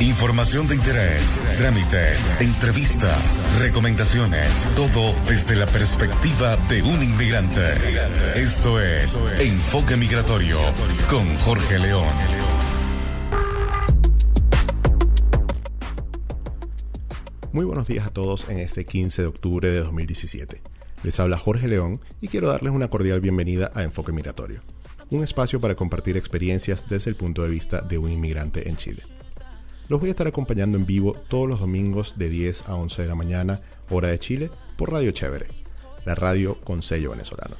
Información de interés, trámites, entrevistas, recomendaciones, todo desde la perspectiva de un inmigrante. Esto es Enfoque Migratorio con Jorge León. Muy buenos días a todos en este 15 de octubre de 2017. Les habla Jorge León y quiero darles una cordial bienvenida a Enfoque Migratorio, un espacio para compartir experiencias desde el punto de vista de un inmigrante en Chile. Los voy a estar acompañando en vivo todos los domingos de 10 a 11 de la mañana, hora de Chile, por Radio Chévere, la radio con sello venezolano.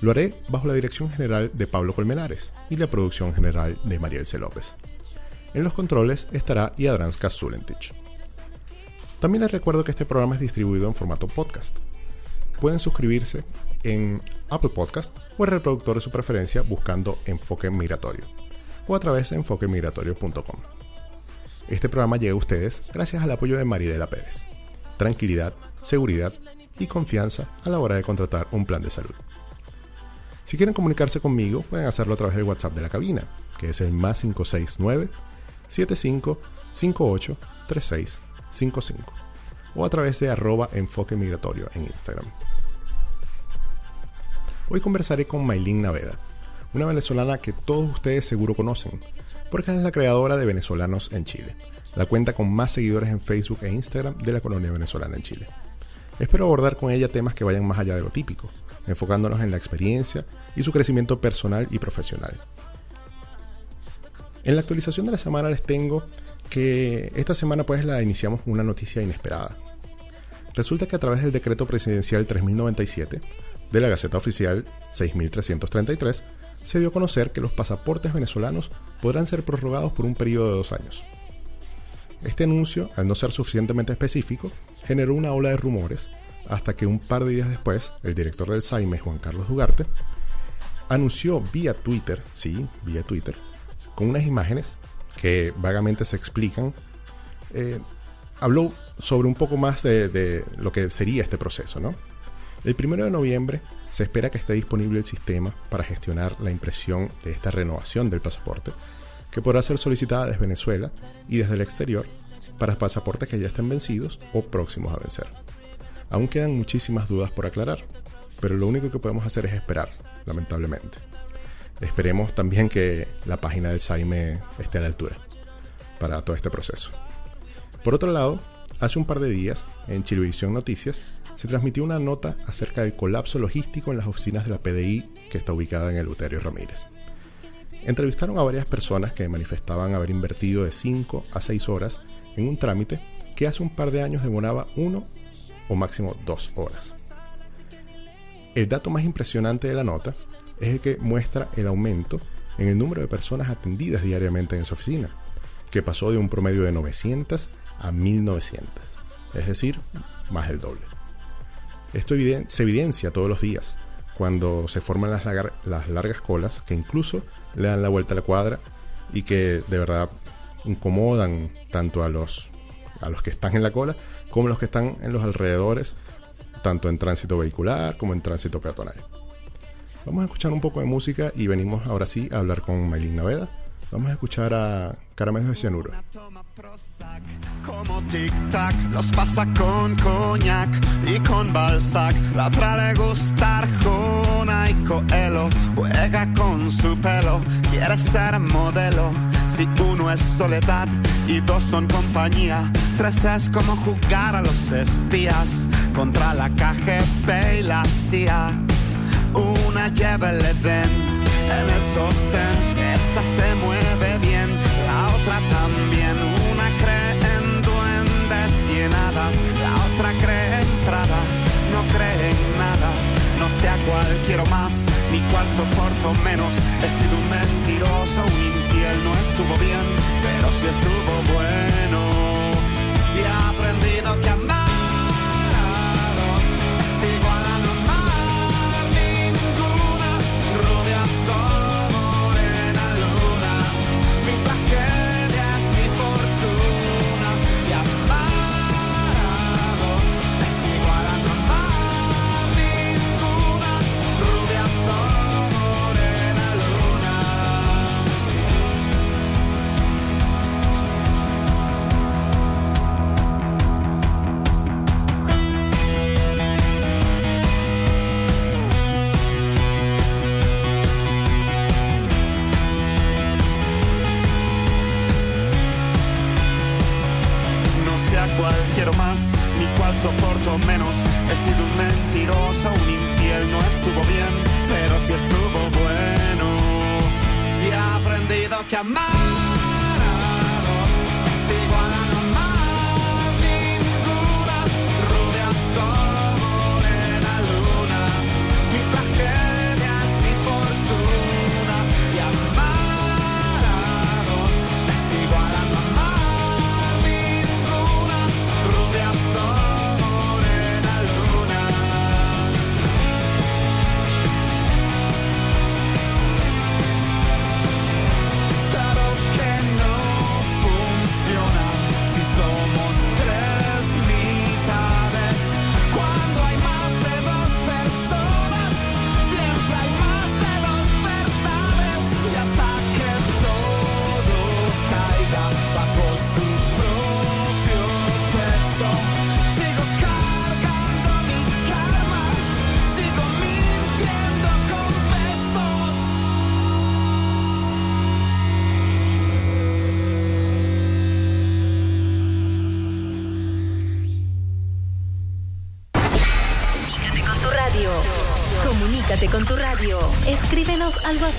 Lo haré bajo la dirección general de Pablo Colmenares y la producción general de Mariel C. López. En los controles estará Iadranska Zulentich. También les recuerdo que este programa es distribuido en formato podcast. Pueden suscribirse en Apple Podcast o el reproductor de su preferencia buscando Enfoque Migratorio o a través de enfoquemigratorio.com. Este programa llega a ustedes gracias al apoyo de Maridela Pérez. Tranquilidad, seguridad y confianza a la hora de contratar un plan de salud. Si quieren comunicarse conmigo, pueden hacerlo a través del WhatsApp de la cabina, que es el más 569 75 58 3655 o a través de arroba enfoque migratorio en Instagram. Hoy conversaré con Maylin Naveda, una venezolana que todos ustedes seguro conocen, porque es la creadora de Venezolanos en Chile, la cuenta con más seguidores en Facebook e Instagram de la colonia venezolana en Chile. Espero abordar con ella temas que vayan más allá de lo típico, enfocándonos en la experiencia y su crecimiento personal y profesional. En la actualización de la semana les tengo que esta semana pues la iniciamos con una noticia inesperada. Resulta que a través del decreto presidencial 3097 de la Gaceta Oficial 6333 se dio a conocer que los pasaportes venezolanos podrán ser prorrogados por un periodo de dos años. Este anuncio, al no ser suficientemente específico, generó una ola de rumores hasta que un par de días después, el director del SAIME, Juan Carlos Dugarte, anunció vía Twitter, sí, vía Twitter, con unas imágenes que vagamente se explican, eh, habló sobre un poco más de, de, lo que sería este proceso, ¿no? El primero de noviembre se espera que esté disponible el sistema para gestionar la impresión de esta renovación del pasaporte, que podrá ser solicitada desde Venezuela y desde el exterior para pasaportes que ya estén vencidos o próximos a vencer. Aún quedan muchísimas dudas por aclarar, pero lo único que podemos hacer es esperar, lamentablemente. Esperemos también que la página del SAIME esté a la altura para todo este proceso. Por otro lado, hace un par de días, en Chilevisión Noticias, se transmitió una nota acerca del colapso logístico en las oficinas de la PDI que está ubicada en el Uterio Ramírez. Entrevistaron a varias personas que manifestaban haber invertido de 5 a 6 horas en un trámite que hace un par de años demoraba 1 o máximo 2 horas. El dato más impresionante de la nota es el que muestra el aumento en el número de personas atendidas diariamente en esa oficina, que pasó de un promedio de 900 a 1900, es decir, más del doble. Esto se evidencia todos los días cuando se forman las, las, largas colas que incluso le dan la vuelta a la cuadra y que de verdad incomodan tanto a los, a los que están en la cola como a los que están en los alrededores, tanto en tránsito vehicular como en tránsito peatonal. Vamos a escuchar un poco de música y venimos ahora sí a hablar con Maylin Naveda. Vamos a escuchar a Caramelos de Cianuro. Como tic-tac, los pasa con coñac y con balsac. La otra le gusta Arjona y Coelho. Juega con su pelo, quiere ser modelo. Si uno es soledad y dos son compañía, tres es como jugar a los espías contra la KGB y la CIA. Una lleva el Edén en el sostén, esa se mueve bien, la otra también. La otra cree en Prada, no cree en nada. No sé a cuál quiero más, ni cuál soporto menos. He sido un mentiroso, un infiel, no estuvo bien, pero sí estuvo bueno. Y he aprendido que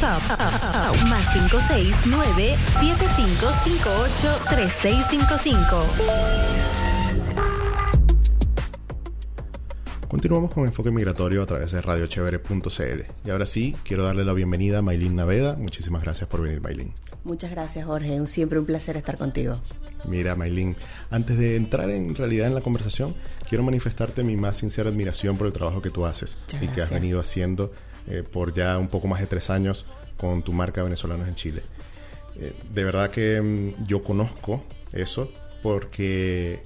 WhatsApp. Más 569 7558 3655. Continuamos con Enfoque Migratorio a través de radiochevere.cl. Y ahora sí, quiero darle la bienvenida a Maylin Naveda. Muchísimas gracias por venir, Maylin. Muchas gracias, Jorge. Siempre un placer estar contigo. Mira, Maylin, antes de entrar en realidad en la conversación, quiero manifestarte mi más sincera admiración por el trabajo que tú haces y que has venido haciendo eh, por ya un poco más de tres años con tu marca Venezolanos en Chile. Eh, de verdad que mm, yo conozco eso porque, eh,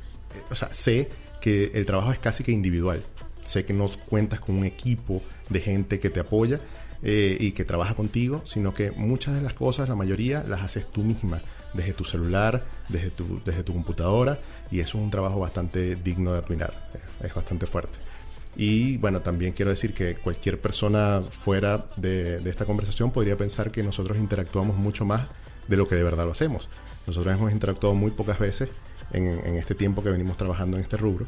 o sea, sé que el trabajo es casi que individual. Sé que no cuentas con un equipo de gente que te apoya y que trabaja contigo, sino que muchas de las cosas, la mayoría, las haces tú misma, desde tu celular, desde tu, desde tu computadora, y eso es un trabajo bastante digno de admirar, es bastante fuerte. Y bueno, también quiero decir que cualquier persona fuera de, esta conversación podría pensar que nosotros interactuamos mucho más de lo que de verdad lo hacemos. Nosotros hemos interactuado muy pocas veces en, este tiempo que venimos trabajando en este rubro.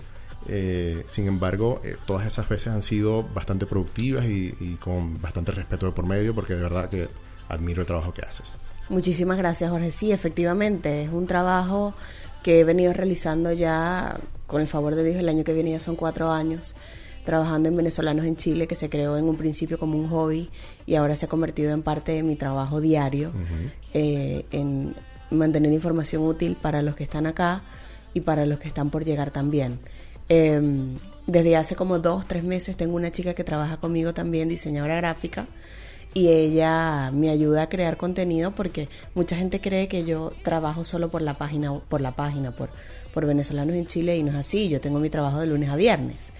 Eh, sin embargo, eh, todas esas veces han sido bastante productivas y, y, con bastante respeto de por medio, porque de verdad que admiro el trabajo que haces. Muchísimas gracias, Jorge. Sí, efectivamente, es un trabajo que he venido realizando ya, con el favor de Dios, el año que viene ya son cuatro años trabajando en venezolanos en Chile, que se creó en un principio como un hobby y ahora se ha convertido en parte de mi trabajo diario, eh, en mantener información útil para los que están acá y para los que están por llegar también. Em, desde hace como dos, tres meses tengo una chica que trabaja conmigo también, diseñadora gráfica, y ella me ayuda a crear contenido porque mucha gente cree que yo trabajo solo por la página, por la página, por por venezolanos en Chile y no es así, yo tengo mi trabajo de lunes a viernes.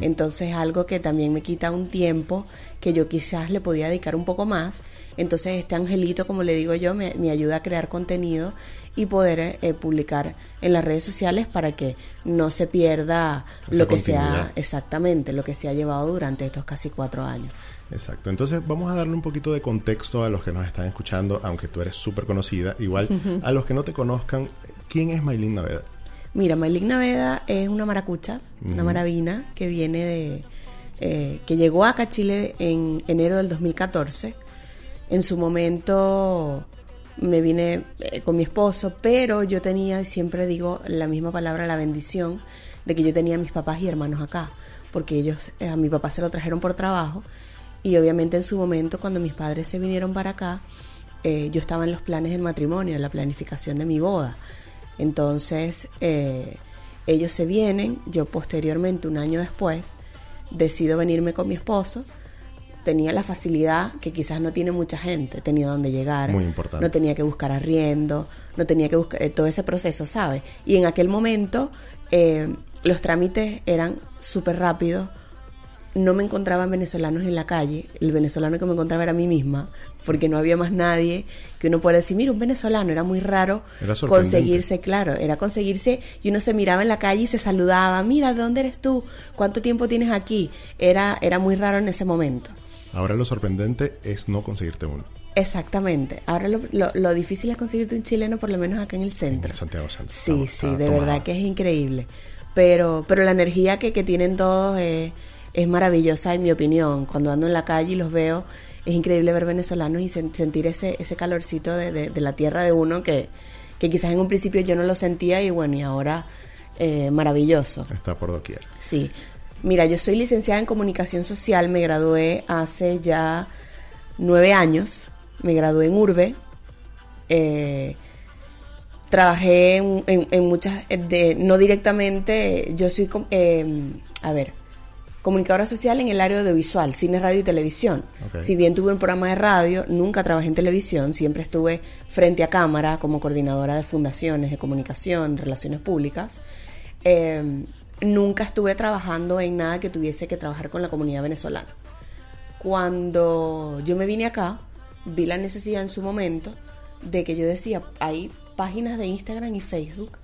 Entonces algo que también me quita un tiempo que yo quizás le podía dedicar un poco más. Entonces este angelito, como le digo yo, me, ayuda a crear contenido y poder eh, publicar en las redes sociales para que no se pierda lo que sea exactamente, lo que se ha llevado durante estos casi cuatro años. Exacto. Entonces vamos a darle un poquito de contexto a los que nos están escuchando, aunque tú eres súper conocida. Igual, a los que no te conozcan, ¿quién es Maylin Naveda? Mira, Maylin Naveda es una maracucha, una maravina que viene de. Eh, que llegó acá a Chile en enero del 2014. En su momento me vine eh, con mi esposo, pero yo tenía, siempre digo la misma palabra, la bendición de que yo tenía a mis papás y hermanos acá, porque ellos, eh, a mi papá se lo trajeron por trabajo y obviamente en su momento cuando mis padres se vinieron para acá, yo estaba en los planes del matrimonio, en la planificación de mi boda. Entonces, eh, ellos se vienen, yo posteriormente, un año después, decido venirme con mi esposo. Tenía la facilidad que quizás no tiene mucha gente, tenía donde llegar. Muy importante. No tenía que buscar arriendo, no tenía que buscar eh, todo ese proceso, ¿sabes? Y en aquel momento eh, los trámites eran súper rápidos no me encontraban venezolanos en la calle, el venezolano que me encontraba era a mí misma, porque no había más nadie que uno pueda decir, mira, un venezolano, era muy raro conseguirse, claro, era conseguirse y uno se miraba en la calle y se saludaba, mira, ¿de dónde eres tú? ¿Cuánto tiempo tienes aquí? Era, era muy raro en ese momento. Ahora lo sorprendente es no conseguirte uno. Exactamente. Ahora lo, lo, difícil es conseguirte un chileno, por lo menos acá en el centro. En Santiago Centro. Sí, sí, de verdad que es increíble Pero, pero la energía que, que tienen todos es, es maravillosa, en mi opinión. Cuando ando en la calle y los veo, es increíble ver venezolanos y sen- sentir ese, ese calorcito de, de- de la tierra de uno que, que quizás en un principio yo no lo sentía y bueno, y ahora eh, maravilloso. Está por doquier. Sí. Mira, yo soy licenciada en comunicación social, me gradué hace ya nueve años, me gradué en Urbe, eh, trabajé en, en- en muchas, eh, de, no directamente, yo soy, eh, a ver, comunicadora social en el área audiovisual, cine, radio y televisión. Si bien tuve un programa de radio, nunca trabajé en televisión, siempre estuve frente a cámara como coordinadora de fundaciones de comunicación, relaciones públicas. Eh, nunca estuve trabajando en nada que tuviese que trabajar con la comunidad venezolana. Cuando yo me vine acá, vi la necesidad en su momento de que yo decía, hay páginas de Instagram y Facebook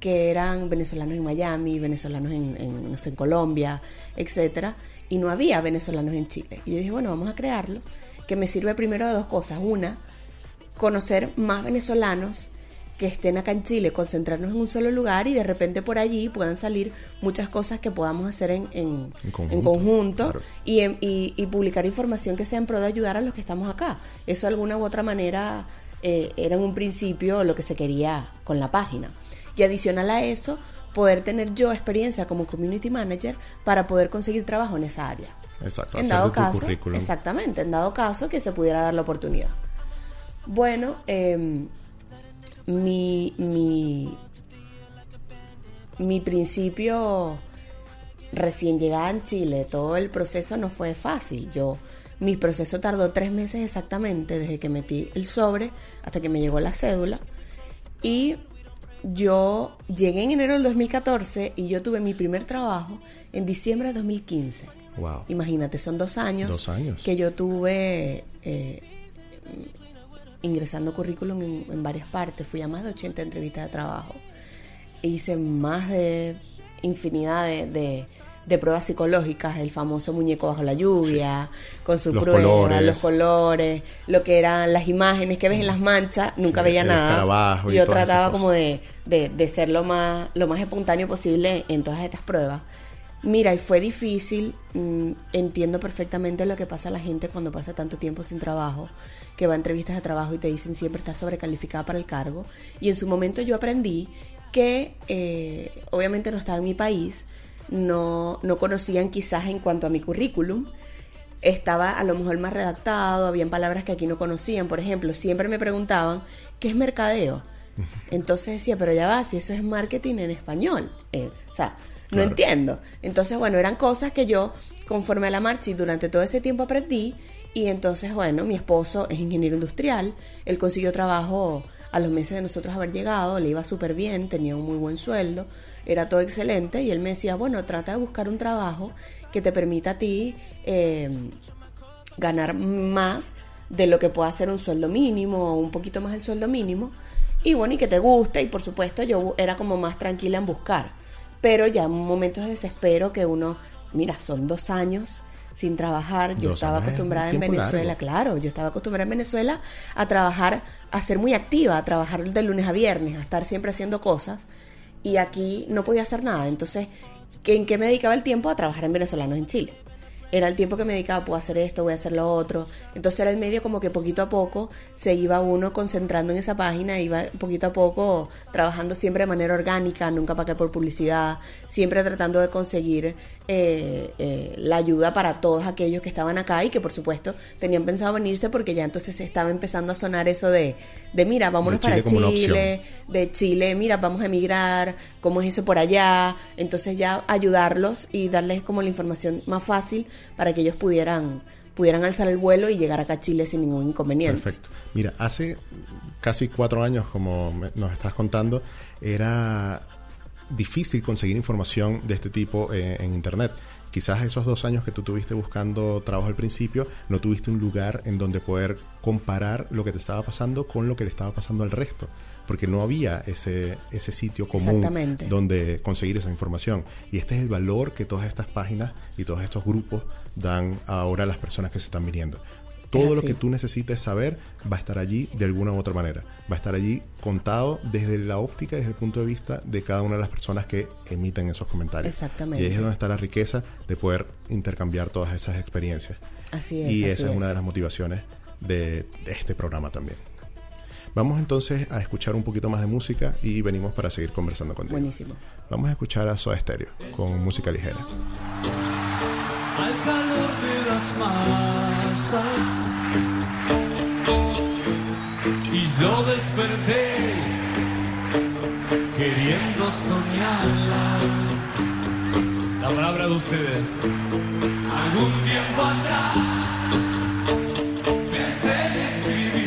que eran venezolanos en Miami, venezolanos en, en, no sé, en Colombia, etcétera, y no había venezolanos en Chile. Y yo dije, bueno, vamos a crearlo, que me sirve primero de dos cosas. Una, conocer más venezolanos que estén acá en Chile, concentrarnos en un solo lugar y de repente por allí puedan salir muchas cosas que podamos hacer en, en, En conjunto, en conjunto claro. y, en- y- y publicar información que sea en pro de ayudar a los que estamos acá. Eso de alguna u otra manera eh, era en un principio lo que se quería con la página. Y adicional a eso, poder tener yo experiencia como community manager para poder conseguir trabajo en esa área. Exacto. En dado caso, currículum. exactamente, en dado caso que se pudiera dar la oportunidad. Bueno, em, mi, mi, mi principio recién llegada en Chile, todo el proceso no fue fácil. Yo, mi proceso tardó tres meses exactamente desde que metí el sobre hasta que me llegó la cédula. Y yo llegué en enero del 2014 y yo tuve mi primer trabajo en diciembre de 2015. Wow. Imagínate, son dos años, Dos años. que yo tuve eh, ingresando currículum en, en varias partes. Fui a más de 80 entrevistas de trabajo. Hice más de infinidad de, de- de pruebas psicológicas, el famoso muñeco bajo la lluvia, con su Los prueba, colores. los colores, lo que eran las imágenes que ves en las manchas, nunca Sí, veía nada. y yo trataba como de, de- de ser lo más, lo más espontáneo posible en todas estas pruebas. Mira, y fue difícil, mm, entiendo perfectamente lo que pasa a la gente cuando pasa tanto tiempo sin trabajo, que va a entrevistas de trabajo y te dicen siempre estás sobrecalificada para el cargo. Y en su momento yo aprendí que eh, obviamente no estaba en mi país, no, no conocían quizás en cuanto a mi currículum, estaba a lo mejor más redactado, habían palabras que aquí no conocían, por ejemplo, siempre me preguntaban, ¿qué es mercadeo? Entonces decía, pero ya va, si eso es marketing en español. Eh, o sea, no Claro. entiendo. Entonces, bueno, eran cosas que yo, conforme a la marcha y durante todo ese tiempo aprendí. Y entonces, bueno, mi esposo es ingeniero industrial, él consiguió trabajo a los meses de nosotros haber llegado, le iba súper bien, tenía un muy buen sueldo, era todo excelente. Y él me decía, bueno, trata de buscar un trabajo que te permita a ti eh, ganar más de lo que pueda ser un sueldo mínimo o un poquito más del sueldo mínimo. Y bueno, y que te guste. Y por supuesto yo era como más tranquila en buscar. Pero ya en momentos de desespero que uno, mira, son dos años sin trabajar. Yo Dos estaba acostumbrada en Venezuela, largo. claro, yo estaba acostumbrada en Venezuela a trabajar, a ser muy activa, a trabajar de lunes a viernes, a estar siempre haciendo cosas. Y aquí no podía hacer nada. Entonces, ¿qué- ¿en qué me dedicaba el tiempo? A trabajar en venezolanos en Chile era el tiempo que me dedicaba, puedo hacer esto, voy a hacer lo otro. Entonces era el medio como que poquito a poco se iba uno concentrando en esa página, iba poquito a poco trabajando siempre de manera orgánica, nunca pagué por publicidad, siempre tratando de conseguir eh, eh, la ayuda para todos aquellos que estaban acá y que por supuesto tenían pensado venirse porque ya entonces estaba empezando a sonar eso de, de mira, vámonos De Chile para Chile, de Chile, mira, vamos a emigrar, cómo es eso por allá, entonces ya ayudarlos y darles como la información más fácil para que ellos pudieran pudieran alzar el vuelo y llegar acá a Chile sin ningún inconveniente. Perfecto. Mira, hace casi cuatro años, como me- nos estás contando, era difícil conseguir información de este tipo eh, en Internet. Quizás esos dos años que tú tuviste buscando trabajo al principio, no tuviste un lugar en donde poder comparar lo que te estaba pasando con lo que le estaba pasando al resto, porque no había ese, ese sitio común donde conseguir esa información. Y este es el valor que todas estas páginas y todos estos grupos dan ahora a las personas que se están viniendo. Todo lo que tú necesites saber va a estar allí de alguna u otra manera. Va a estar allí contado desde la óptica, desde el punto de vista de cada una de las personas que emiten esos comentarios. Exactamente. Y ahí es donde está la riqueza de poder intercambiar todas esas experiencias. Así es. y esa es, una de las motivaciones de, de este programa también. Vamos entonces a escuchar un poquito más de música y venimos para seguir conversando contigo. Buenísimo. Vamos a escuchar a Soda Stereo con música ligera. al calor de las masas. Y yo desperté queriendo soñarla. La palabra de ustedes. Algún tiempo atrás pensé en escribirle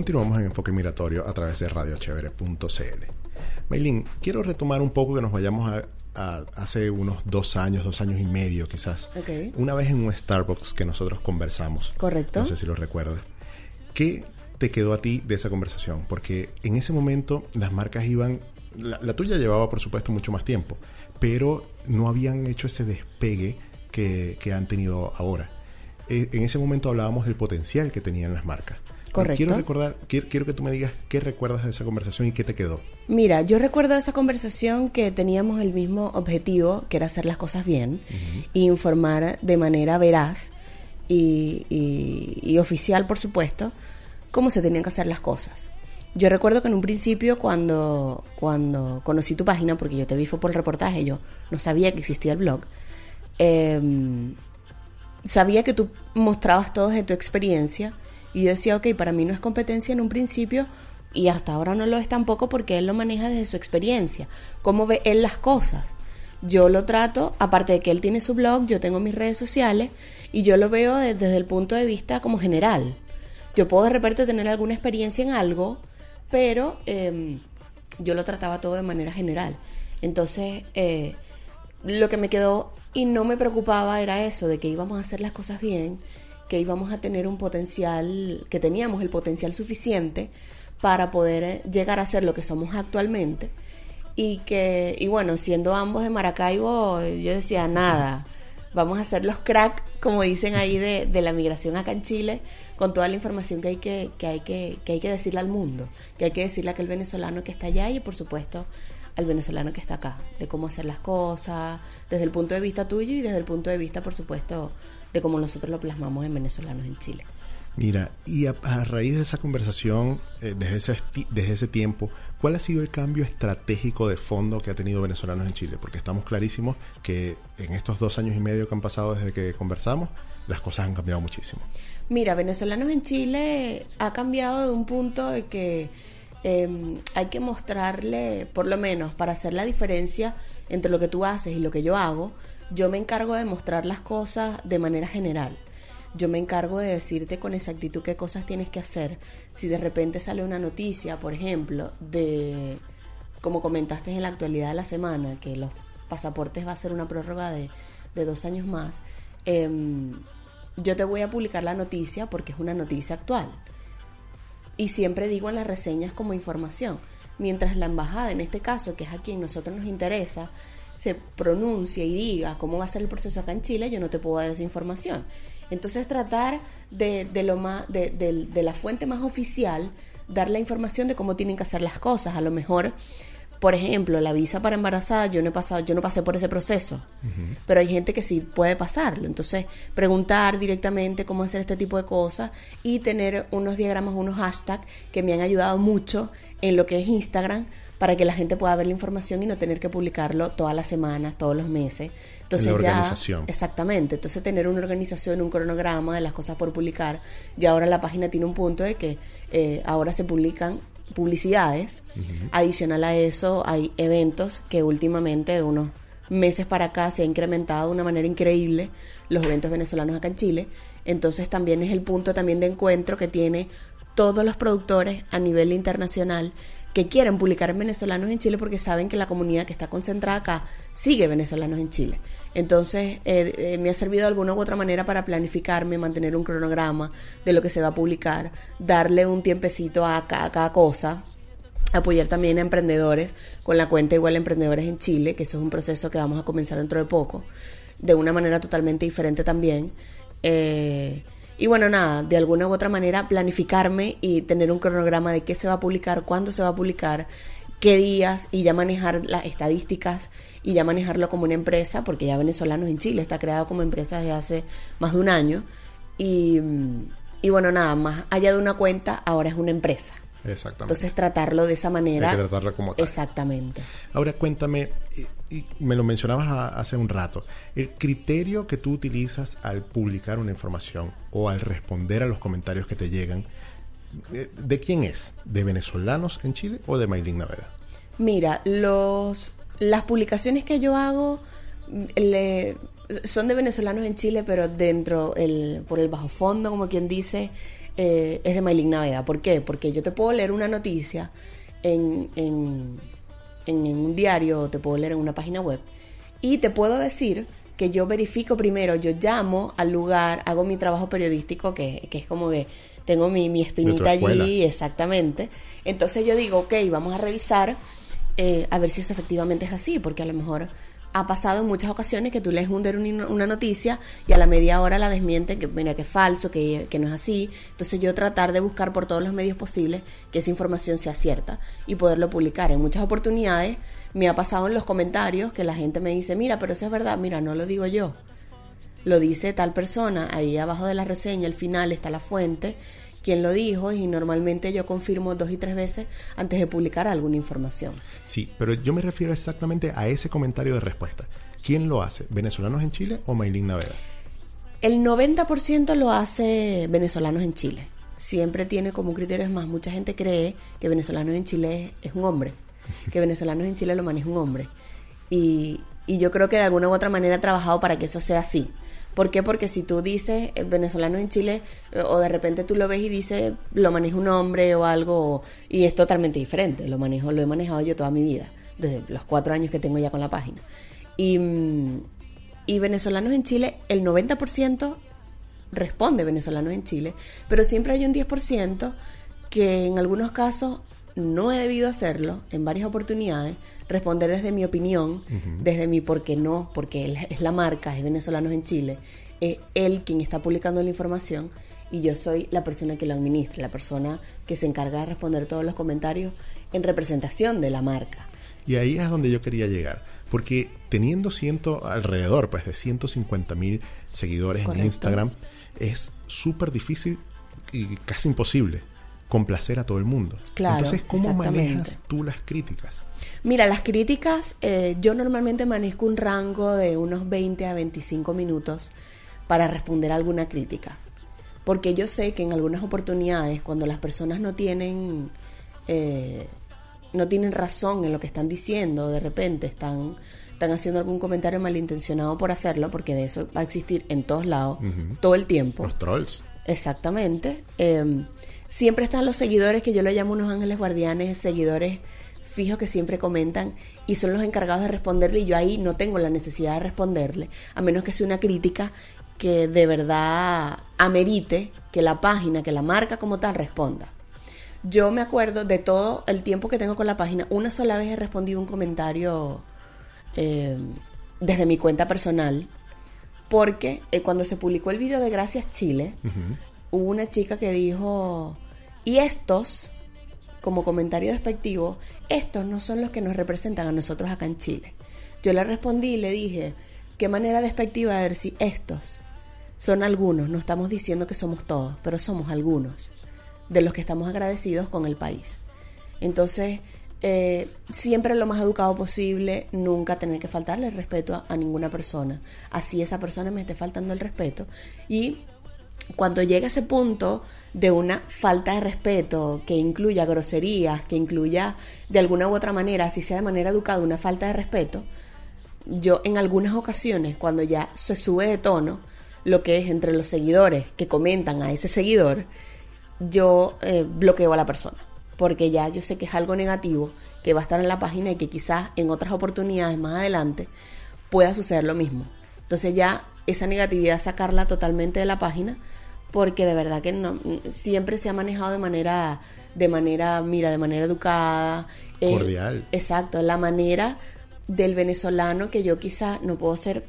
Continuamos en Enfoque Migratorio a través de radiochevere.cl. Maylin, quiero retomar un poco que nos vayamos a, a hace unos dos años, dos años y medio quizás. Ok. Una vez en un Starbucks que nosotros conversamos. Correcto. No sé si lo recuerdas. ¿Qué te quedó a ti de esa conversación? Porque en ese momento las marcas iban... La, la tuya llevaba, por supuesto, mucho más tiempo, pero no habían hecho ese despegue que, que han tenido ahora. Eh, en ese momento hablábamos del potencial que tenían las marcas. Correcto. Quiero recordar, quiero, quiero que tú me digas qué recuerdas de esa conversación y qué te quedó. Mira, yo recuerdo esa conversación que teníamos el mismo objetivo, que era hacer las cosas bien e informar de manera veraz y, y- y oficial, por supuesto, cómo se tenían que hacer las cosas. Yo recuerdo que en un principio cuando, cuando conocí tu página, porque yo te vi fue por el reportaje, yo no sabía que existía el blog, em, sabía que tú mostrabas todo de tu experiencia y yo decía, ok, para mí no es competencia en un principio y hasta ahora no lo es tampoco porque él lo maneja desde su experiencia, cómo ve él las cosas. Yo lo trato, aparte de que él tiene su blog, yo tengo mis redes sociales y yo lo veo de- desde el punto de vista como general. Yo puedo de repente tener alguna experiencia en algo, pero em, yo lo trataba todo de manera general. Entonces, eh, lo que me quedó y no me preocupaba era eso, de que íbamos a hacer las cosas bien, que íbamos a tener un potencial, que teníamos el potencial suficiente para poder eh, llegar a ser lo que somos actualmente. Y que, y bueno, siendo ambos de Maracaibo, yo decía, nada, vamos a ser los crack, como dicen ahí, de, de la migración acá en Chile, con toda la información que hay que, que, hay que, que hay que decirle al mundo, que hay que decirle a aquel venezolano que está allá y, por supuesto, al venezolano que está acá, de cómo hacer las cosas, desde el punto de vista tuyo y desde el punto de vista, por supuesto, de cómo nosotros lo plasmamos en venezolanos en Chile. Mira, y a, a raíz de esa conversación, eh, desde, ese, desde ese tiempo, ¿cuál ha sido el cambio estratégico de fondo que ha tenido venezolanos en Chile? Porque estamos clarísimos que en estos dos años y medio que han pasado desde que conversamos, las cosas han cambiado muchísimo. Mira, venezolanos en Chile ha cambiado de un punto de que eh, hay que mostrarle, por lo menos para hacer la diferencia entre lo que tú haces y lo que yo hago, yo me encargo de mostrar las cosas de manera general. Yo me encargo de decirte con exactitud qué cosas tienes que hacer. Si de repente sale una noticia, por ejemplo, de, como comentaste en la actualidad de la semana, que los pasaportes va a ser una prórroga de, de dos años más, em, yo te voy a publicar la noticia porque es una noticia actual. Y siempre digo en las reseñas como información. Mientras la embajada, en este caso, que es a quien nosotros nos interesa, se pronuncie y diga cómo va a ser el proceso acá en Chile, yo no te puedo dar esa información. Entonces tratar de, de lo más, de, de- de la fuente más oficial, dar la información de cómo tienen que hacer las cosas. A lo mejor, por ejemplo, la visa para embarazada, yo no he pasado, yo no pasé por ese proceso. Pero hay gente que sí puede pasarlo. Entonces, preguntar directamente cómo hacer este tipo de cosas y tener unos diagramas, unos hashtags que me han ayudado mucho en lo que es Instagram para que la gente pueda ver la información y no tener que publicarlo todas las semanas, todos los meses. Entonces En la ya organización. exactamente, entonces tener una organización, un cronograma de las cosas por publicar. Y ahora la página tiene un punto de que eh, ahora se publican publicidades. Adicional a eso, hay eventos que últimamente de unos meses para acá se ha incrementado de una manera increíble los eventos venezolanos acá en Chile. Entonces también es el punto también de encuentro que tiene todos los productores a nivel internacional que quieren publicar en venezolanos en Chile porque saben que la comunidad que está concentrada acá sigue venezolanos en Chile. Entonces eh, eh, me ha servido de alguna u otra manera para planificarme, mantener un cronograma de lo que se va a publicar, darle un tiempecito a ca- a cada cosa apoyar también a emprendedores con la cuenta igual Emprendedores en Chile, que eso es un proceso que vamos a comenzar dentro de poco, de una manera totalmente diferente también. Eh, y bueno, nada, de alguna u otra manera planificarme y tener un cronograma de qué se va a publicar, cuándo se va a publicar, qué días y ya manejar las estadísticas y ya manejarlo como una empresa, porque ya Venezolanos en Chile está creado como empresa desde hace más de un año. Y, y bueno, nada, más allá de una cuenta, ahora es una empresa. Exactamente. Entonces tratarlo de esa manera. Hay que tratarlo como tal. Exactamente. Ahora cuéntame, y, me lo mencionabas hace un rato, el criterio que tú utilizas al publicar una información o al responder a los comentarios que te llegan, eh, ¿de quién es? ¿De venezolanos en Chile o de Maylin Naveda? Mira, los las publicaciones que yo hago mm, son de venezolanos en Chile, pero dentro el por el bajo fondo, como quien dice, eh, es de Maylin Naveda. ¿Por qué? Porque yo te puedo leer una noticia en, en- en un diario o te puedo leer en una página web y te puedo decir que yo verifico primero, yo llamo al lugar, hago mi trabajo periodístico, que, que es como que tengo mi, mi espinita allí, exactamente. Entonces yo digo, ok, vamos a revisar eh, a ver si eso efectivamente es así, porque a lo mejor ha pasado en muchas ocasiones que tú lees un, una noticia y a la media hora la desmienten, que mira que es falso, que, que no es así. Entonces yo tratar de buscar por todos los medios posibles que esa información sea cierta y poderlo publicar. En muchas oportunidades me ha pasado en los comentarios que la gente me dice, mira, pero eso es verdad, mira, no lo digo yo lo dice tal persona, ahí abajo de la reseña, al final está la fuente, quien lo dijo, y normalmente yo confirmo dos y tres veces antes de publicar alguna información. Sí, pero yo me refiero exactamente a ese comentario de respuesta. ¿Quién lo hace? ¿Venezolanos en Chile o Maylin Naveda? El 90% lo hace venezolanos en Chile. siempre tiene como criterio, es más, mucha gente cree que venezolanos en Chile es, es un hombre, que venezolanos en Chile lo maneja un hombre. Y, y yo creo que de alguna u otra manera he trabajado para que eso sea así. ¿Por qué? Porque si tú dices eh, venezolanos en Chile eh, o de repente tú lo ves y dices lo maneja un hombre o algo y es totalmente diferente. Lo manejo, lo he manejado yo toda mi vida, desde los cuatro años que tengo ya con la página. Y, mm, y venezolanos en Chile, el 90% responde venezolanos en Chile, pero siempre hay un 10% que en algunos casos no he debido hacerlo, en varias oportunidades, responder desde mi opinión, desde mi por qué no, porque él es la marca, es venezolanos en Chile, es él quien está publicando la información y yo soy la persona que lo administra, la persona que se encarga de responder todos los comentarios en representación de la marca. Y ahí es donde yo quería llegar. Porque teniendo ciento, alrededor pues, de 150 mil seguidores Correcto. en Instagram, es súper difícil y casi imposible complacer a todo el mundo. Claro, Entonces, ¿cómo manejas tú las críticas? Mira, las críticas, eh, yo normalmente manejo un rango de unos 20 a 25 minutos para responder alguna crítica. Porque yo sé que en algunas oportunidades, cuando las personas no tienen, eh, no tienen razón en lo que están diciendo, de repente están, están haciendo algún comentario malintencionado por hacerlo, porque de eso va a existir en todos lados, todo el tiempo. Los trolls. Exactamente. Eh, siempre están los seguidores que yo le llamo unos ángeles guardianes, seguidores fijos que siempre comentan y son los encargados de responderle y yo ahí no tengo la necesidad de responderle, a menos que sea una crítica que de verdad amerite que la página, que la marca como tal responda. Yo me acuerdo de todo el tiempo que tengo con la página, una sola vez he respondido un comentario eh, desde mi cuenta personal, porque eh, cuando se publicó el video de Gracias Chile, hubo una chica que dijo, y estos, como comentario despectivo, estos no son los que nos representan a nosotros acá en Chile. Yo le respondí y le dije, qué manera despectiva de decir estos. Son algunos, no estamos diciendo que somos todos, pero somos algunos de los que estamos agradecidos con el país. Entonces, eh, siempre lo más educado posible, nunca tener que faltarle el respeto a, a ninguna persona. Así esa persona me esté faltando el respeto. Y cuando llega ese punto de una falta de respeto que incluya groserías, que incluya de alguna u otra manera, así sea de manera educada, una falta de respeto, yo en algunas ocasiones, cuando ya se sube de tono, lo que es entre los seguidores que comentan a ese seguidor, yo eh, bloqueo a la persona. Porque ya yo sé que es algo negativo que va a estar en la página y que quizás en otras oportunidades más adelante pueda suceder lo mismo. Entonces ya esa negatividad sacarla totalmente de la página porque de verdad que no siempre se ha manejado de manera de manera mira de manera educada eh, Cordial. exacto la manera del venezolano que yo quizás no puedo ser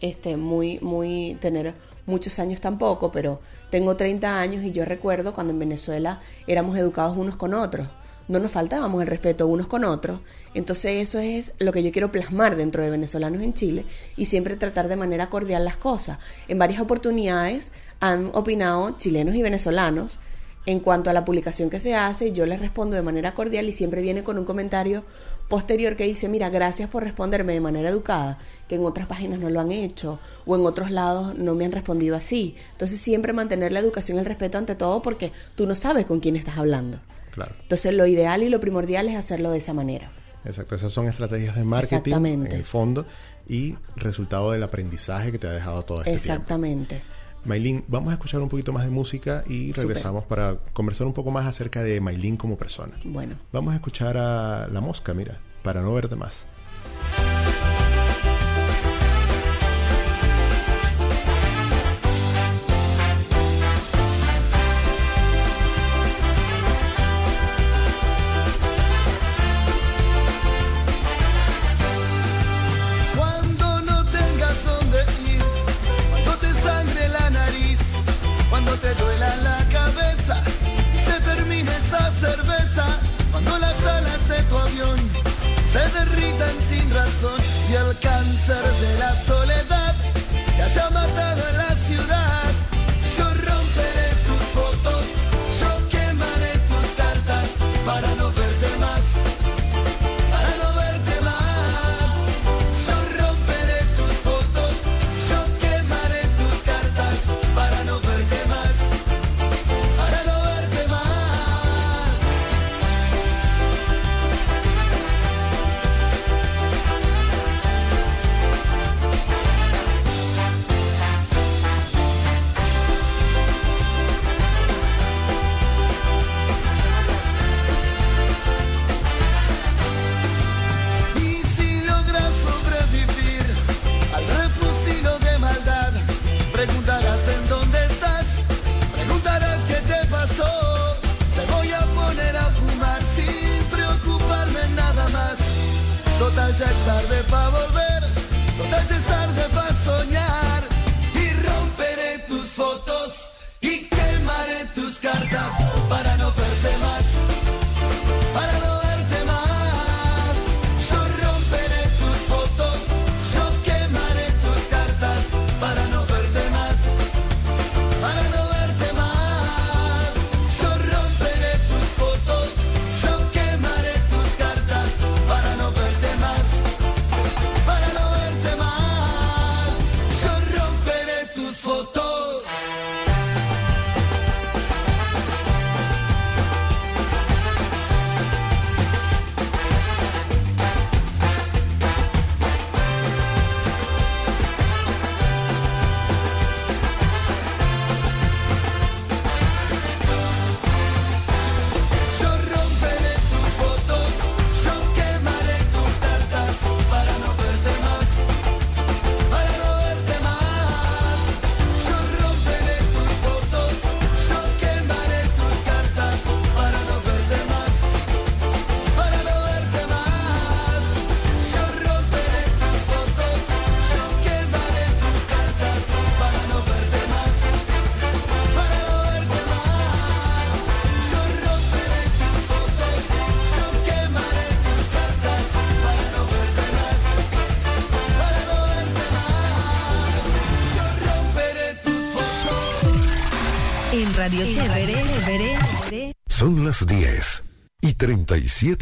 este muy muy tener muchos años tampoco pero tengo 30 años y yo recuerdo cuando en Venezuela éramos educados unos con otros no nos faltábamos el respeto unos con otros. Entonces eso es lo que yo quiero plasmar dentro de venezolanos en Chile y siempre tratar de manera cordial las cosas. En varias oportunidades han opinado chilenos y venezolanos en cuanto a la publicación que se hace, yo les respondo de manera cordial y siempre viene con un comentario posterior que dice, mira, gracias por responderme de manera educada, que en otras páginas no lo han hecho o en otros lados no me han respondido así. Entonces siempre mantener la educación y el respeto ante todo porque tú no sabes con quién estás hablando. Claro. Entonces lo ideal y lo primordial es hacerlo de esa manera. Exacto, esas son estrategias de marketing en el fondo y resultado del aprendizaje que te ha dejado todo este tiempo. Exactamente. Maylin, vamos a escuchar un poquito más de música y regresamos para conversar un poco más acerca de Maylin como persona. Bueno, Vamos a escuchar a La Mosca, mira, para no verte más.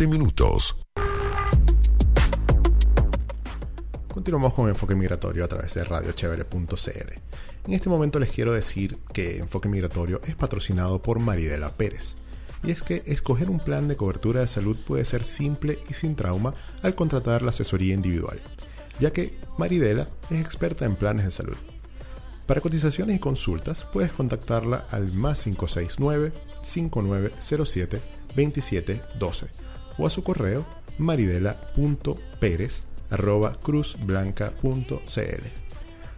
minutos. Continuamos con Enfoque Migratorio a través de radiochevere.cl. En este momento les quiero decir que Enfoque Migratorio es patrocinado por Maridela Pérez. Y es que escoger un plan de cobertura de salud puede ser simple y sin trauma al contratar la asesoría individual, ya que Maridela es experta en planes de salud. Para cotizaciones y consultas puedes contactarla al más 569 5907 2712 o a su correo maridela.perez arroba cruzblanca.cl.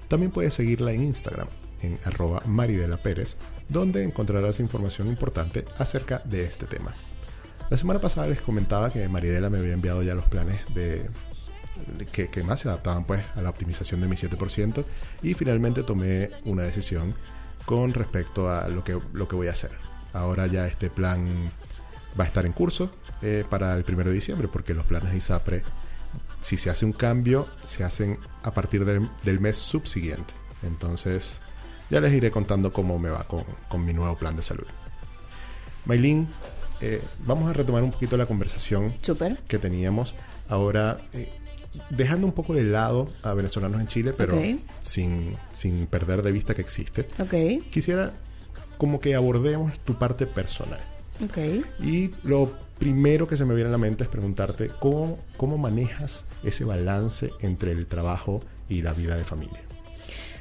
También puedes seguirla en Instagram en arroba Maridela Pérez, donde encontrarás información importante acerca de este tema. La semana pasada les comentaba que Maridela me había enviado ya los planes de, que más se adaptaban pues a la optimización de mi 7% y finalmente tomé una decisión con respecto a lo que, lo que voy a hacer. Ahora ya este plan va a estar en curso eh, para el 1 de diciembre porque los planes de ISAPRE si se hace un cambio, se hacen a partir del, del mes subsiguiente. Entonces, ya les iré contando cómo me va con, con mi nuevo plan de salud. Maylin, eh, vamos a retomar un poquito la conversación Súper. que teníamos. Ahora, eh, dejando un poco de lado a venezolanos en Chile, pero Ok. sin, sin perder de vista que existe, Ok, quisiera como que abordemos tu parte personal. Y lo primero que se me viene a la mente es preguntarte cómo, cómo manejas ese balance entre el trabajo y la vida de familia.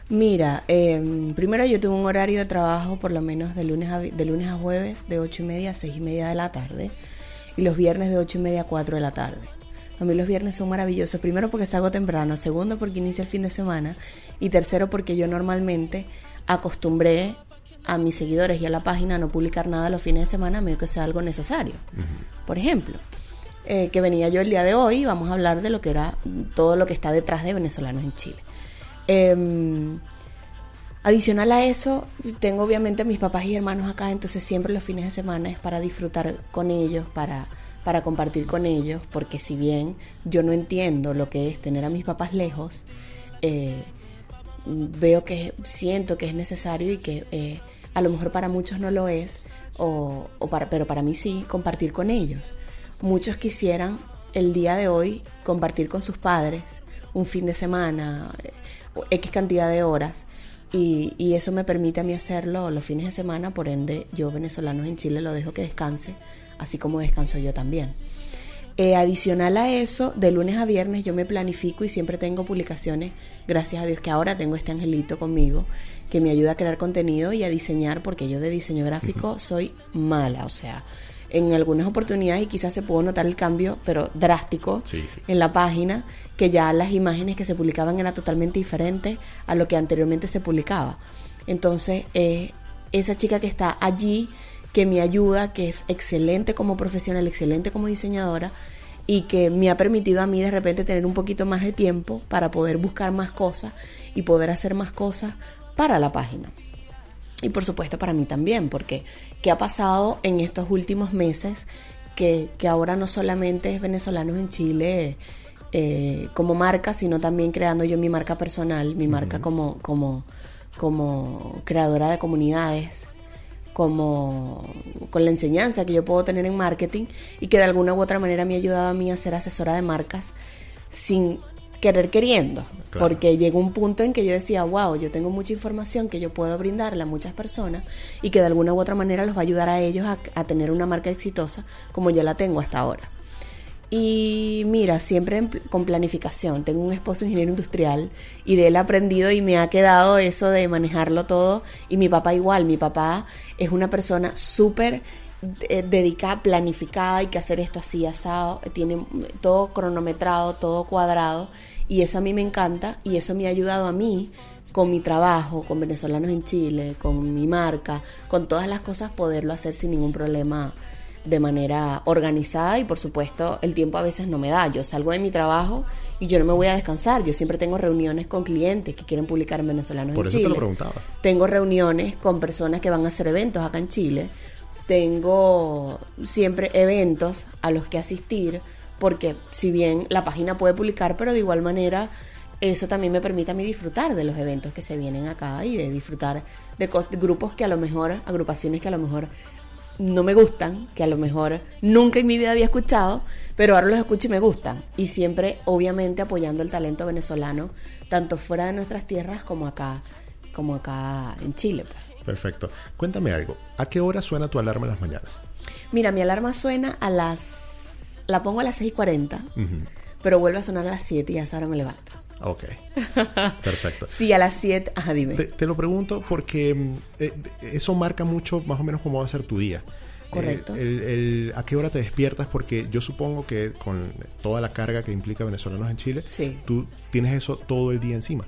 Mira, eh, primero yo tengo un horario de trabajo por lo menos de lunes a, de lunes a jueves de 8 y media a 6 y media de la tarde y los viernes de 8 y media a 4 de la tarde. A mí los viernes son maravillosos, primero porque salgo temprano, segundo porque inicia el fin de semana y tercero porque yo normalmente acostumbré a mis seguidores y a la página no publicar nada los fines de semana menos que sea algo necesario. Por ejemplo, eh, que venía yo el día de hoy, vamos a hablar de lo que era todo lo que está detrás de venezolanos en Chile. Em, adicional a eso, tengo obviamente a mis papás y hermanos acá, entonces siempre los fines de semana es para disfrutar con ellos, para, para compartir con ellos, porque si bien yo no entiendo lo que es tener a mis papás lejos, eh, veo que siento que es necesario y que eh, a lo mejor para muchos no lo es, o, para, pero para mí sí, compartir con ellos. Muchos quisieran el día de hoy compartir con sus padres un fin de semana, eh, X cantidad de horas, y, y eso me permite a mí hacerlo los fines de semana, por ende yo venezolanos en Chile lo dejo que descanse, así como descanso yo también. Eh, adicional a eso, de lunes a viernes yo me planifico y siempre tengo publicaciones, gracias a Dios que ahora tengo este angelito conmigo, que me ayuda a crear contenido y a diseñar, porque yo de diseño gráfico soy mala, o sea, en algunas oportunidades y quizás se pudo notar el cambio, pero drástico, Sí, sí. en la página, que ya las imágenes que se publicaban eran totalmente diferentes a lo que anteriormente se publicaba. Entonces, eh, esa chica que está allí, que me ayuda, que es excelente como profesional, excelente como diseñadora, y que me ha permitido a mí de repente tener un poquito más de tiempo para poder buscar más cosas y poder hacer más cosas para la página. Y por supuesto para mí también, porque ¿qué ha pasado en estos últimos meses? Que, que ahora no solamente es venezolanos en Chile eh, como marca, sino también creando yo mi marca personal, mi marca como, como, como creadora de comunidades, como con la enseñanza que yo puedo tener en marketing y que de alguna u otra manera me ha ayudado a mí a ser asesora de marcas sin querer queriendo, Claro. porque llegó un punto en que yo decía, wow, yo tengo mucha información que yo puedo brindarle a muchas personas y que de alguna u otra manera los va a ayudar a ellos a, a tener una marca exitosa como yo la tengo hasta ahora. Y mira, siempre con planificación. Tengo un esposo ingeniero industrial y de él he aprendido y me ha quedado eso de manejarlo todo. Y mi papá igual, mi papá es una persona súper eh, dedicada, planificada, hay que hacer esto así, asado, tiene todo cronometrado, todo cuadrado. Y eso a mí me encanta y eso me ha ayudado a mí con mi trabajo, con venezolanos en Chile, con mi marca, con todas las cosas, poderlo hacer sin ningún problema de manera organizada y por supuesto el tiempo a veces no me da. Yo salgo de mi trabajo y yo no me voy a descansar. Yo siempre tengo reuniones con clientes que quieren publicar en venezolanos Por en eso Chile. te lo preguntaba. Tengo reuniones con personas que van a hacer eventos acá en Chile. Tengo siempre eventos a los que asistir porque si bien la página puede publicar, pero de igual manera eso también me permite a mí disfrutar de los eventos que se vienen acá y de disfrutar de, grupos que a lo mejor, agrupaciones que a lo mejor no me gustan, que a lo mejor nunca en mi vida había escuchado, pero ahora los escucho y me gustan. Y siempre, obviamente, apoyando el talento venezolano, tanto fuera de nuestras tierras como acá, como acá en Chile. pues. Perfecto. Cuéntame algo. ¿A qué hora suena tu alarma en las mañanas? Mira, mi alarma suena a las... La pongo a las 6 y 40, pero vuelve a sonar a las 7 y a esa hora me levanto. Ok. Perfecto. Sí, a las 7, ajá, dime. Te, te lo pregunto porque mm, eh, eso marca mucho más o menos cómo va a ser tu día. Correcto. Eh, el- el- ¿A qué hora te despiertas? Porque yo supongo que con toda la carga que implica venezolanos en Chile, Sí. tú tienes eso todo el día encima.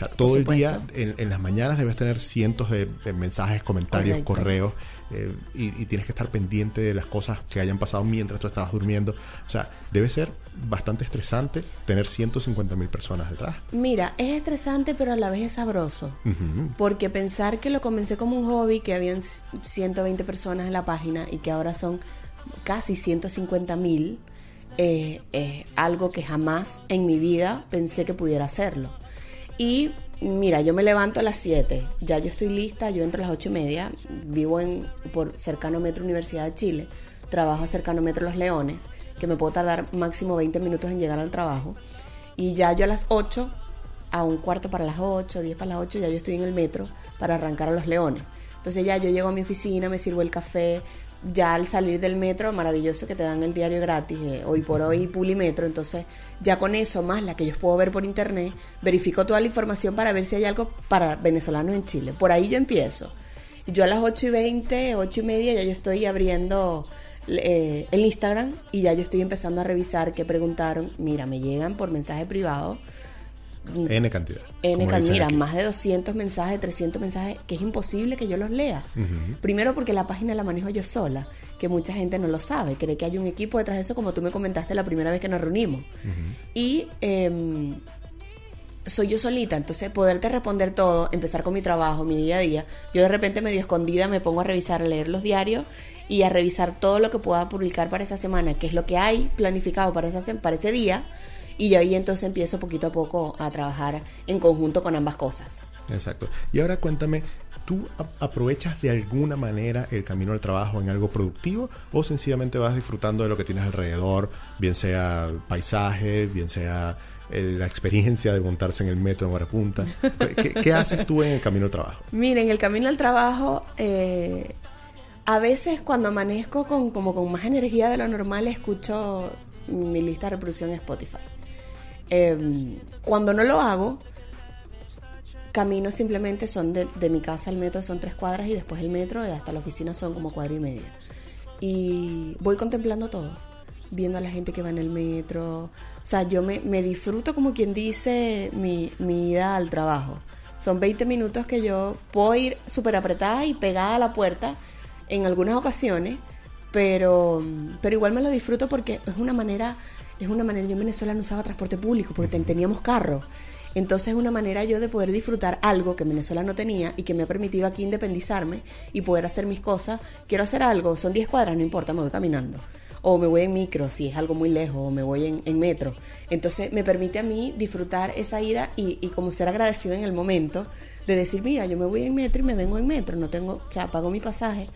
Sea, todo el día, en, en las mañanas debes tener cientos de, de mensajes, comentarios, Correcto. correos, eh, y, y tienes que estar pendiente de las cosas que hayan pasado mientras tú estabas durmiendo. O sea, debe ser bastante estresante tener 150 mil personas detrás. Mira, es estresante, pero a la vez es sabroso. Porque pensar que lo comencé como un hobby, que habían c- 120 personas en la página y que ahora son casi 150 mil, eh, es algo que jamás en mi vida pensé que pudiera hacerlo. Y mira, yo me levanto a las 7, ya yo estoy lista, yo entro a las 8 y media, vivo en, por cercano Metro Universidad de Chile, trabajo cercano Metro Los Leones, que me puedo tardar máximo 20 minutos en llegar al trabajo. Y ya yo a las 8, a un cuarto para las 8, 10 para las 8, ya yo estoy en el metro para arrancar a Los Leones. Entonces ya yo llego a mi oficina, me sirvo el café, ya al salir del metro, maravilloso que te dan el diario gratis, eh, hoy por hoy Pulimetro, entonces ya con eso, más la que yo puedo ver por internet, verifico toda la información para ver si hay algo para venezolanos en Chile. Por ahí yo empiezo. Yo a las 8 y 20, 8 y media ya yo estoy abriendo eh, el Instagram y ya yo estoy empezando a revisar qué preguntaron. Mira, me llegan por mensaje privado. N cantidad. N, dicen mira, aquí. más de 200 mensajes, 300 mensajes, que es imposible que yo los lea. Primero porque la página la manejo yo sola, que mucha gente no lo sabe, cree que hay un equipo detrás de eso, como tú me comentaste la primera vez que nos reunimos. Y em, soy yo solita, entonces poderte responder todo, empezar con mi trabajo, mi día a día. Yo de repente medio escondida me pongo a revisar, a leer los diarios y a revisar todo lo que pueda publicar para esa semana, que es lo que hay planificado para, esa, para ese día. Y ahí entonces empiezo poquito a poco a trabajar en conjunto con ambas cosas. Exacto. Y ahora cuéntame, ¿tú aprovechas de alguna manera el camino al trabajo en algo productivo o sencillamente vas disfrutando de lo que tienes alrededor, bien sea paisaje, bien sea el- la experiencia de montarse en el metro en hora punta? ¿Qué, qué haces tú en el camino al trabajo? Miren, el camino al trabajo, eh, a veces cuando amanezco con, como con más energía de lo normal, escucho mi lista de reproducción en Spotify. Eh, cuando no lo hago, camino simplemente son de, de mi casa al metro son tres cuadras y después el metro y hasta la oficina son como cuadra y media. Y voy contemplando todo, viendo a la gente que va en el metro. O sea, yo me, me disfruto como quien dice mi, mi ida al trabajo. Son 20 minutos que yo puedo ir súper apretada y pegada a la puerta en algunas ocasiones, pero, pero igual me lo disfruto porque es una manera, es una manera, yo en Venezuela no usaba transporte público porque ten- teníamos carro. Entonces es una manera yo de poder disfrutar algo que en Venezuela no tenía y que me ha permitido aquí independizarme y poder hacer mis cosas. Quiero hacer algo, son 10 cuadras, no importa, me voy caminando. O me voy en micro, si es algo muy lejos, o me voy en, en metro. Entonces me permite a mí disfrutar esa ida y, y como ser agradecido en el momento de decir, mira, yo me voy en metro y me vengo en metro, no tengo, o sea, pago mi pasaje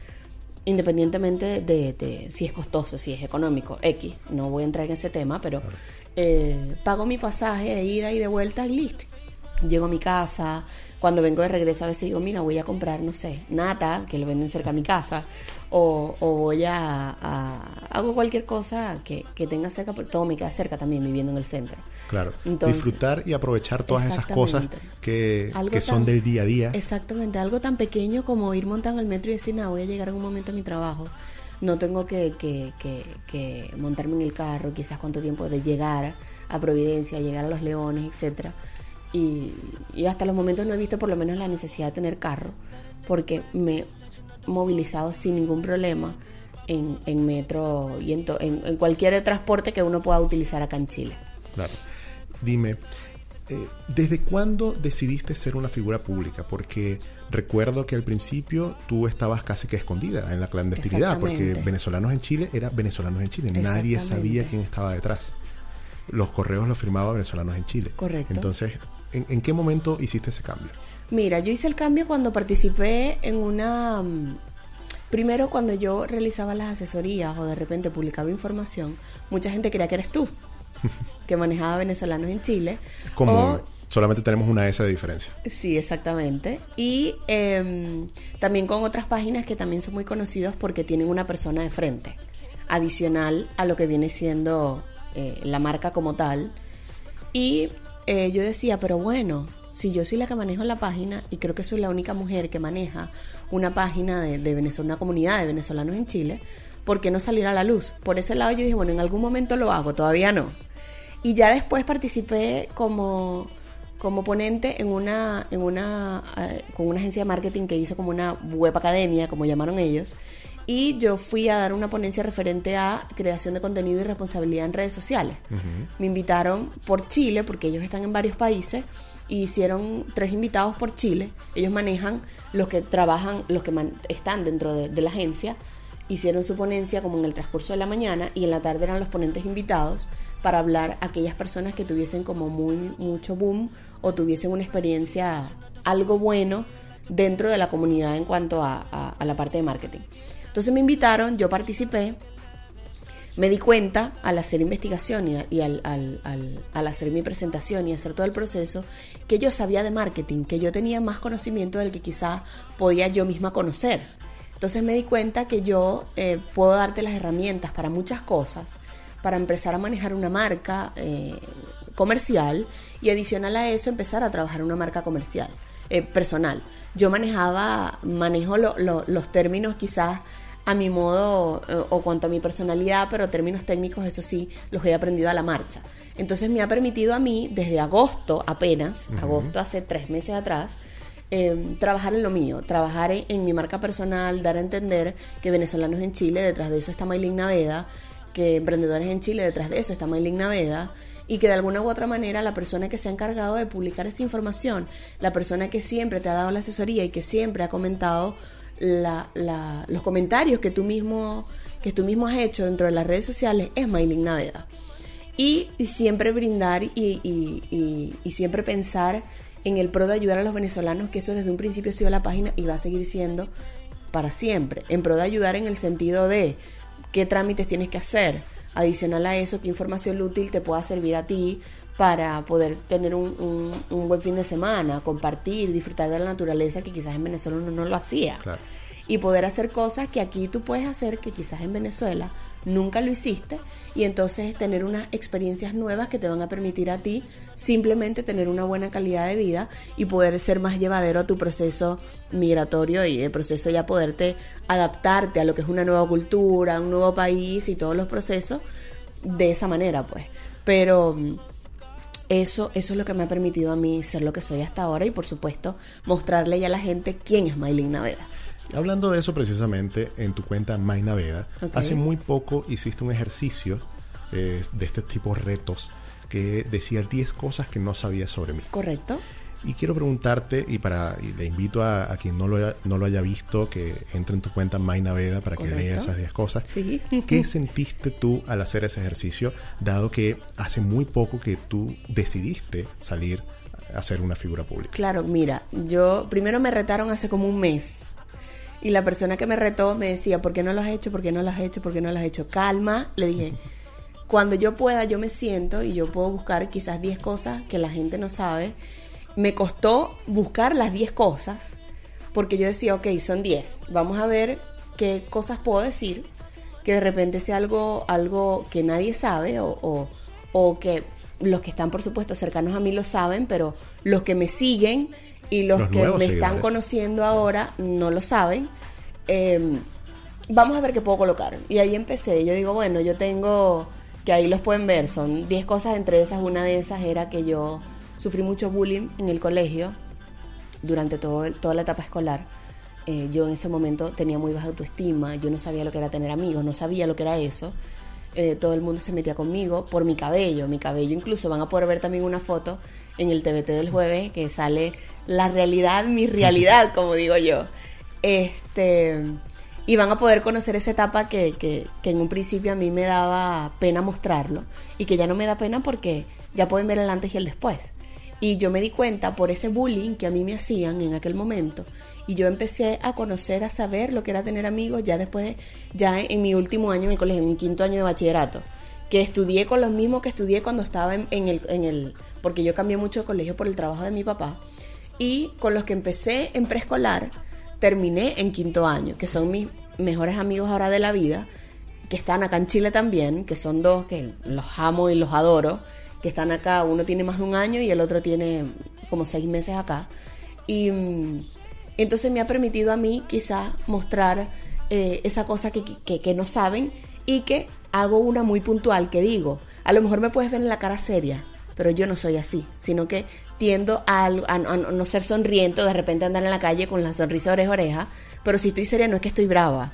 independientemente de, de si es costoso, si es económico, X, no voy a entrar en ese tema, pero eh, pago mi pasaje de ida y de vuelta y listo. Llego a mi casa, cuando vengo de regreso a veces digo, mira, voy a comprar, no sé, nata, que lo venden cerca a mi casa, o, o voy a, a- hago cualquier cosa que, que tenga cerca, pero todo me queda cerca también viviendo en el centro. Claro, Entonces- disfrutar y aprovechar todas esas cosas que, que son tan- del día a día. Exactamente, algo tan pequeño como ir montando el metro y decir, nada, voy a llegar en un momento a mi trabajo. No tengo que, que, que, que montarme en el carro, quizás cuánto tiempo de llegar a Providencia, llegar a Los Leones, etcétera. Y, y hasta los momentos no he visto por lo menos la necesidad de tener carro, porque me he movilizado sin ningún problema en, en metro y en, to- en, en cualquier transporte que uno pueda utilizar acá en Chile. Claro. Dime, eh, ¿desde cuándo decidiste ser una figura pública? Porque recuerdo que al principio tú estabas casi que escondida en la clandestinidad, porque venezolanos en Chile era venezolanos en Chile, nadie sabía quién estaba detrás. los correos los firmaba venezolanos en Chile. Correcto. Entonces, ¿en, en qué momento hiciste ese cambio? Mira, yo hice el cambio cuando participé en una... mm, Primero, cuando yo realizaba las asesorías o de repente publicaba información, mucha gente creía que eres tú, que manejaba venezolanos en Chile. Como O- solamente tenemos una S de diferencia. Sí, exactamente. Y em, también con otras páginas que también son muy conocidas porque tienen una persona de frente, adicional a lo que viene siendo eh, la marca como tal. Y eh, yo decía, pero bueno, si yo soy la que manejo la página y creo que soy la única mujer que maneja una página de, de Venezuela, una comunidad de venezolanos en Chile, ¿por qué no salir a la luz? Por ese lado yo dije, bueno, en algún momento lo hago, todavía no. Y ya después participé como, como ponente en una, en una, eh, con una agencia de marketing que hizo como una web academia, como llamaron ellos. Y yo fui a dar una ponencia referente a creación de contenido y responsabilidad en redes sociales. Me invitaron por Chile, porque ellos están en varios países, y hicieron tres invitados por Chile. Ellos manejan los que trabajan, los que man- están dentro de, de la agencia, hicieron su ponencia como en el transcurso de la mañana y en la tarde eran los ponentes invitados para hablar a aquellas personas que tuviesen como muy mucho boom o tuviesen una experiencia algo bueno dentro de la comunidad en cuanto a, a- a la parte de marketing. Entonces me invitaron, yo participé, me di cuenta al hacer investigación y, y al, al- al- al hacer mi presentación y hacer todo el proceso que yo sabía de marketing, que yo tenía más conocimiento del que quizás podía yo misma conocer. Entonces me di cuenta que yo eh, puedo darte las herramientas para muchas cosas, para empezar a manejar una marca eh, comercial y adicional a eso empezar a trabajar una marca comercial, eh, personal. Yo manejaba, manejo lo- lo- los términos quizás a mi modo eh, o cuanto a mi personalidad, pero términos técnicos, eso sí, los he aprendido a la marcha. Entonces me ha permitido a mí, desde agosto apenas, agosto hace tres meses atrás, eh, trabajar en lo mío, trabajar en, en mi marca personal, dar a entender que venezolanos en Chile, detrás de eso está Maylin Naveda, que emprendedores en Chile, detrás de eso está Maylin Naveda, y que de alguna u otra manera la persona que se ha encargado de publicar esa información, la persona que siempre te ha dado la asesoría y que siempre ha comentado la- la- los comentarios que tú mismo que tú mismo has hecho dentro de las redes sociales es Maylin Naveda. Y, y siempre brindar y- y- y siempre pensar en el pro de ayudar a los venezolanos, que eso desde un principio ha sido la página y va a seguir siendo para siempre, en pro de ayudar en el sentido de qué trámites tienes que hacer, adicional a eso, qué información útil te pueda servir a ti para poder tener un, un- un buen fin de semana, compartir, disfrutar de la naturaleza que quizás en Venezuela uno no lo hacía Claro. y poder hacer cosas que aquí tú puedes hacer que quizás en Venezuela nunca lo hiciste y entonces tener unas experiencias nuevas que te van a permitir a ti simplemente tener una buena calidad de vida y poder ser más llevadero a tu proceso migratorio y de proceso ya poderte adaptarte a lo que es una nueva cultura, un nuevo país y todos los procesos de esa manera pues. Pero mm, eso, eso es lo que me ha permitido a mí ser lo que soy hasta ahora y por supuesto mostrarle ya a la gente quién es Maylin Naveda. Hablando de eso precisamente, en tu cuenta My Naveda, hace muy poco hiciste un ejercicio eh, de este tipo de retos que decía 10 cosas que no sabías sobre mí. ¿Correcto? Y quiero preguntarte, y para y le invito a, a quien no lo, haya, no lo haya visto, que entre en tu cuenta My Naveda para que lea esas 10 cosas. Sí. ¿Qué sentiste tú al hacer ese ejercicio, dado que hace muy poco que tú decidiste salir a ser una figura pública? Claro, mira, yo primero me retaron hace como un mes. Y la persona que me retó me decía, ¿por qué no lo has hecho? ¿Por qué no lo has hecho? ¿Por qué no lo has hecho? Calma, le dije, cuando yo pueda, yo me siento y yo puedo buscar quizás 10 cosas que la gente no sabe. Me costó buscar las 10 cosas, porque yo decía, ok, son 10, vamos a ver qué cosas puedo decir, que de repente sea algo, algo que nadie sabe o, o- o que los que están, por supuesto, cercanos a mí lo saben, pero los que me siguen y los, Los que me están conociendo ahora no lo saben. Eh, vamos a ver qué puedo colocar. Y ahí empecé. Yo digo, bueno, yo tengo, que ahí los pueden ver, son 10 cosas, entre esas, una de esas era que yo sufrí mucho bullying en el colegio durante todo, toda la etapa escolar. Eh, yo en ese momento tenía muy baja autoestima, yo no sabía lo que era tener amigos, no sabía lo que era eso. Eh, todo el mundo se metía conmigo por mi cabello, mi cabello incluso van a poder ver también una foto en el TBT del jueves que sale la realidad, mi realidad, como digo yo. Este, y van a poder conocer esa etapa que, que, que en un principio a mí me daba pena mostrarlo y que ya no me da pena porque ya pueden ver el antes y el después. Y yo me di cuenta por ese bullying que a mí me hacían en aquel momento. Y yo empecé a conocer, a saber lo que era tener amigos ya después, de- ya en mi último año en el colegio, en mi quinto año de bachillerato. Que estudié con los mismos que estudié cuando estaba en, en el, en el... Porque yo cambié mucho de colegio por el trabajo de mi papá. Y con los que empecé en preescolar, terminé en quinto año, que son mis mejores amigos ahora de la vida, que están acá en Chile también, que son dos que los amo y los adoro, que están acá, uno tiene más de un año y el otro tiene como seis meses acá. Y mm, entonces me ha permitido a mí quizás mostrar eh, esa cosa que, que- que no saben y que hago una muy puntual que digo, a lo mejor me puedes ver en la cara seria, pero yo no soy así, sino que tiendo a, no ser sonriente o de repente andar en la calle con la sonrisa oreja oreja, pero si estoy seria no es que estoy brava,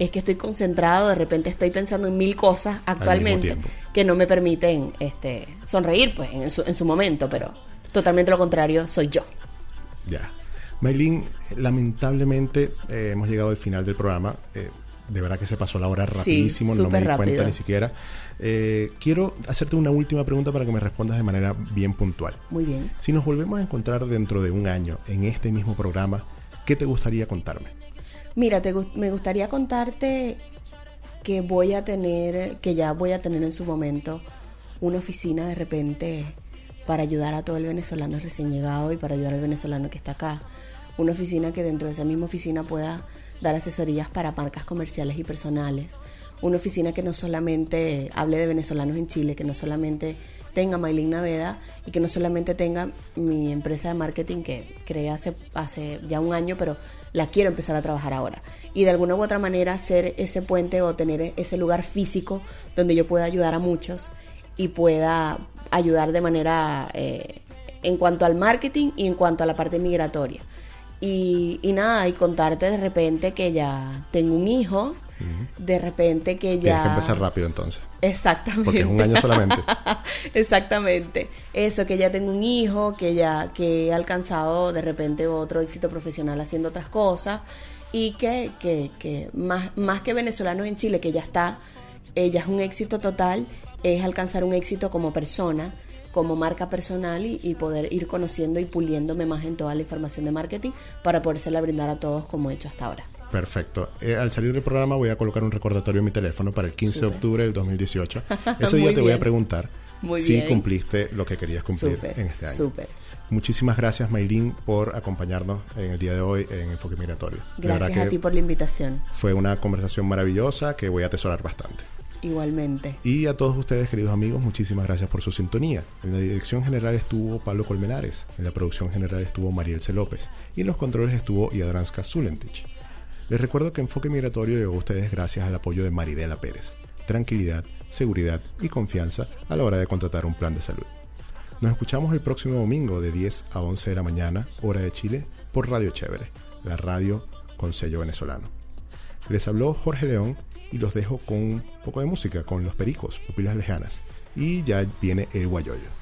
es que estoy concentrado, de repente estoy pensando en mil cosas actualmente que no me permiten este, sonreír pues en su, en su momento, pero totalmente lo contrario soy yo. Ya. Maylin, lamentablemente eh, hemos llegado al final del programa. Eh, de verdad que se pasó la hora rapidísimo, no me di cuenta ni siquiera. Eh, quiero hacerte una última pregunta para que me respondas de manera bien puntual. Muy bien. Si nos volvemos a encontrar dentro de un año en este mismo programa, ¿qué te gustaría contarme? Mira, te me gustaría contarte que voy a tener, que ya voy a tener en su momento una oficina de repente para ayudar a todo el venezolano recién llegado y para ayudar al venezolano que está acá. Una oficina que dentro de esa misma oficina pueda dar asesorías para marcas comerciales y personales. Una oficina que no solamente hable de venezolanos en Chile, que no solamente tenga Maylin Naveda y que no solamente tenga mi empresa de marketing que creé hace ya un año, pero la quiero empezar a trabajar ahora. Y de alguna u otra manera ser ese puente o tener ese lugar físico donde yo pueda ayudar a muchos y pueda ayudar de manera eh, en cuanto al marketing y en cuanto a la parte migratoria. Y, y nada, y contarte de repente que ya tengo un hijo, de repente que ya... Tienes que empezar rápido entonces. Exactamente. Porque es un año solamente. Exactamente. Eso, que ya tengo un hijo, que ya que he alcanzado de repente otro éxito profesional haciendo otras cosas y que, que, que más, más que venezolanos en Chile, que ya está, eh, ya es un éxito total, es alcanzar un éxito como persona, como marca personal y, y poder ir conociendo y puliéndome más en toda la información de marketing para podérsela brindar a todos como he hecho hasta ahora. Perfecto. Eh, al salir del programa voy a colocar un recordatorio en mi teléfono para el 15 de octubre del 2018. Ese día te voy a bien. preguntar Muy si bien. cumpliste lo que querías cumplir Súper, en este año. súper. Muchísimas gracias, Maylin, por acompañarnos en el día de hoy en Enfoque Migratorio. Gracias a ti por la invitación. Fue una conversación maravillosa que voy a atesorar bastante. Igualmente. Y a todos ustedes, queridos amigos, muchísimas gracias por su sintonía. En la dirección general estuvo Pablo Colmenares, en la producción general estuvo Mariel C. López y en los controles estuvo Yadranska Zulentich. Les recuerdo que Enfoque Migratorio llegó a ustedes gracias al apoyo de Maridela Pérez. Tranquilidad, seguridad y confianza a la hora de contratar un plan de salud. Nos escuchamos el próximo domingo de 10 a 11 de la mañana, hora de Chile, por Radio Chévere, la radio con sello venezolano. Les habló Jorge León y los dejo con un poco de música, con los pericos, pupilas lejanas. Y ya viene el guayoyo.